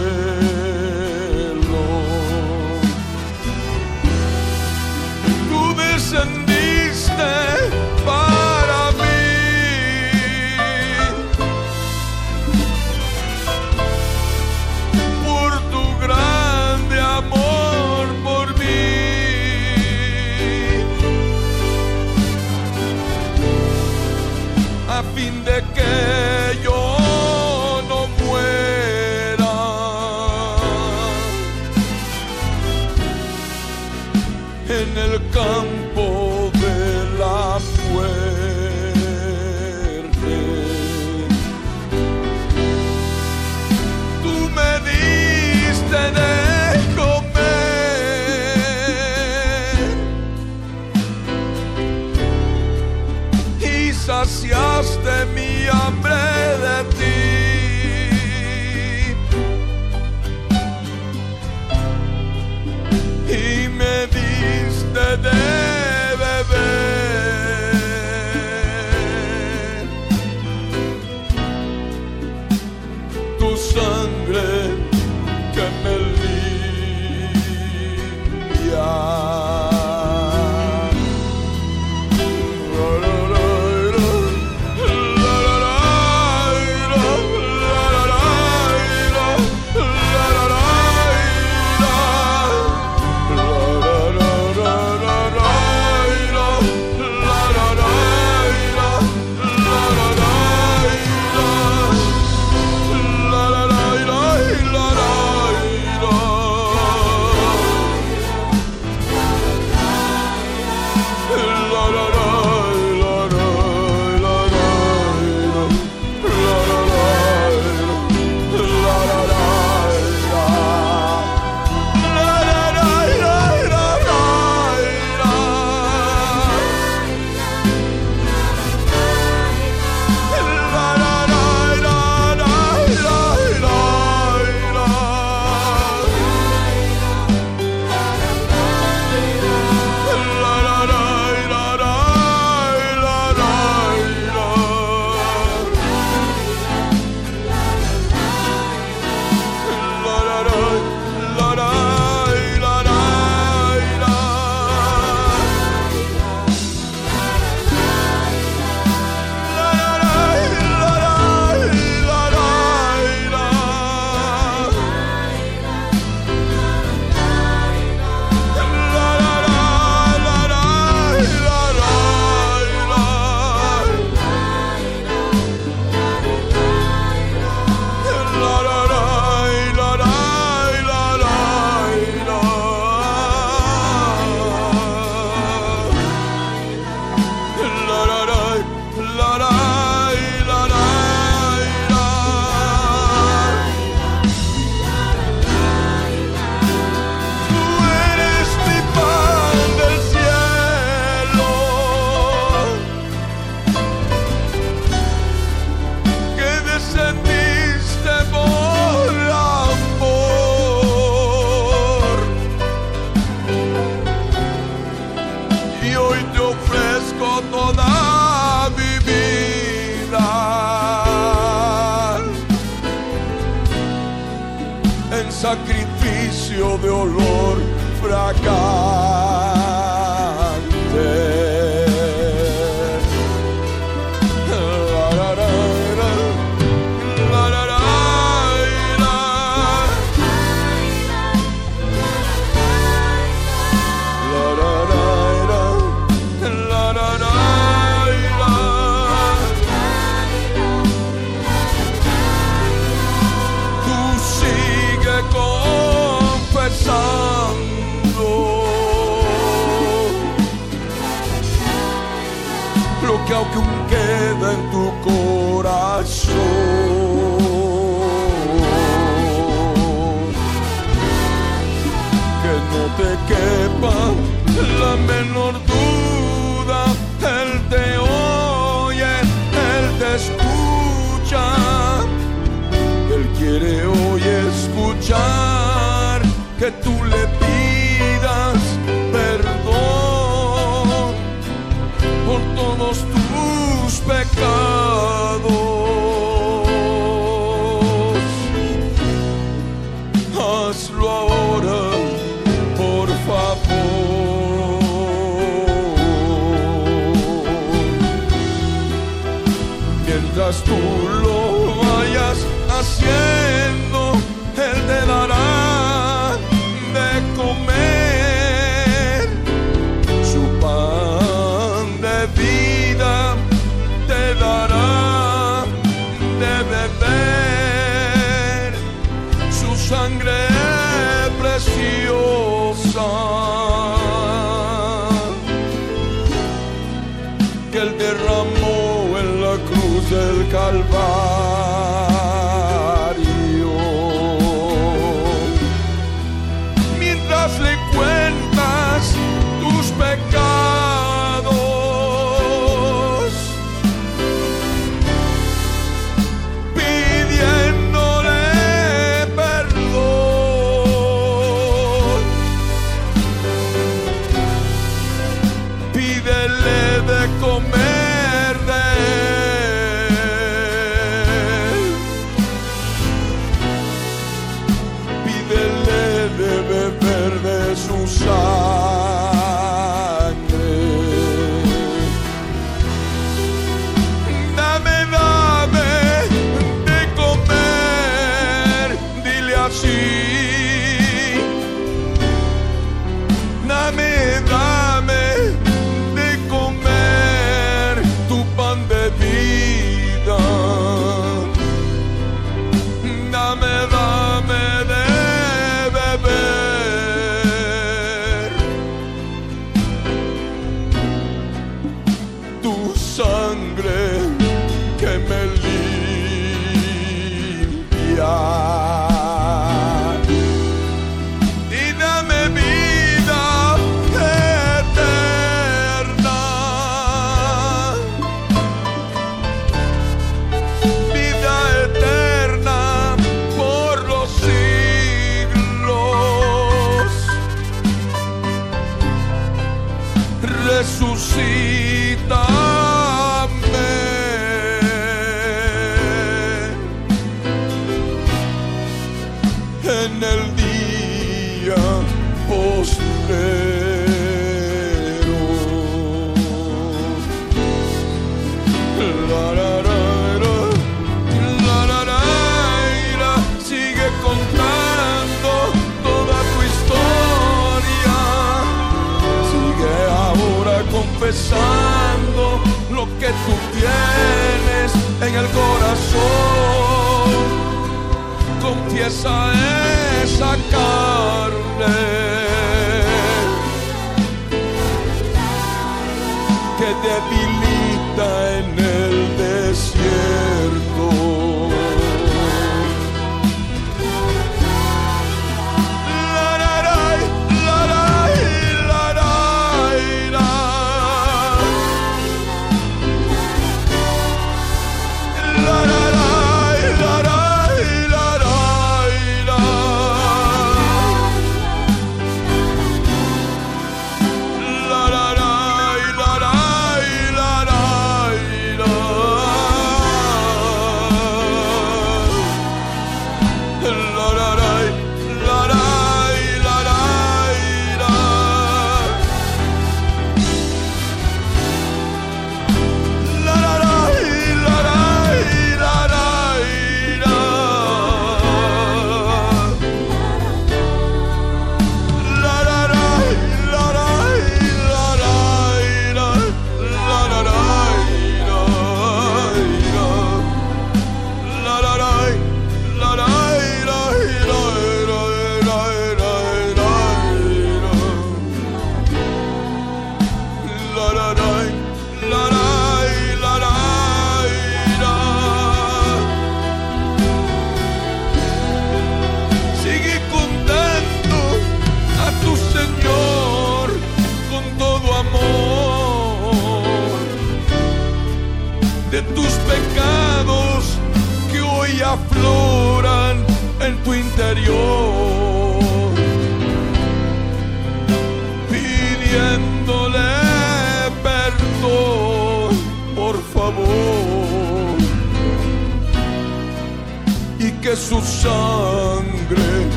Speaker 2: Derramó en la cruz del Calvario.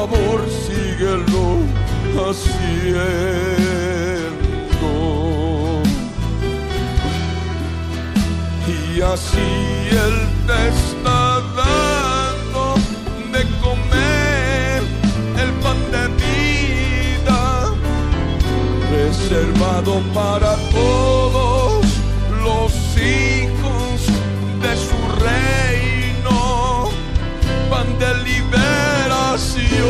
Speaker 2: Por
Speaker 4: favor,
Speaker 2: síguelo haciendo. Y así Él te está dando de comer el pan de vida, reservado para todos los hijos de su reino, pan de liberación.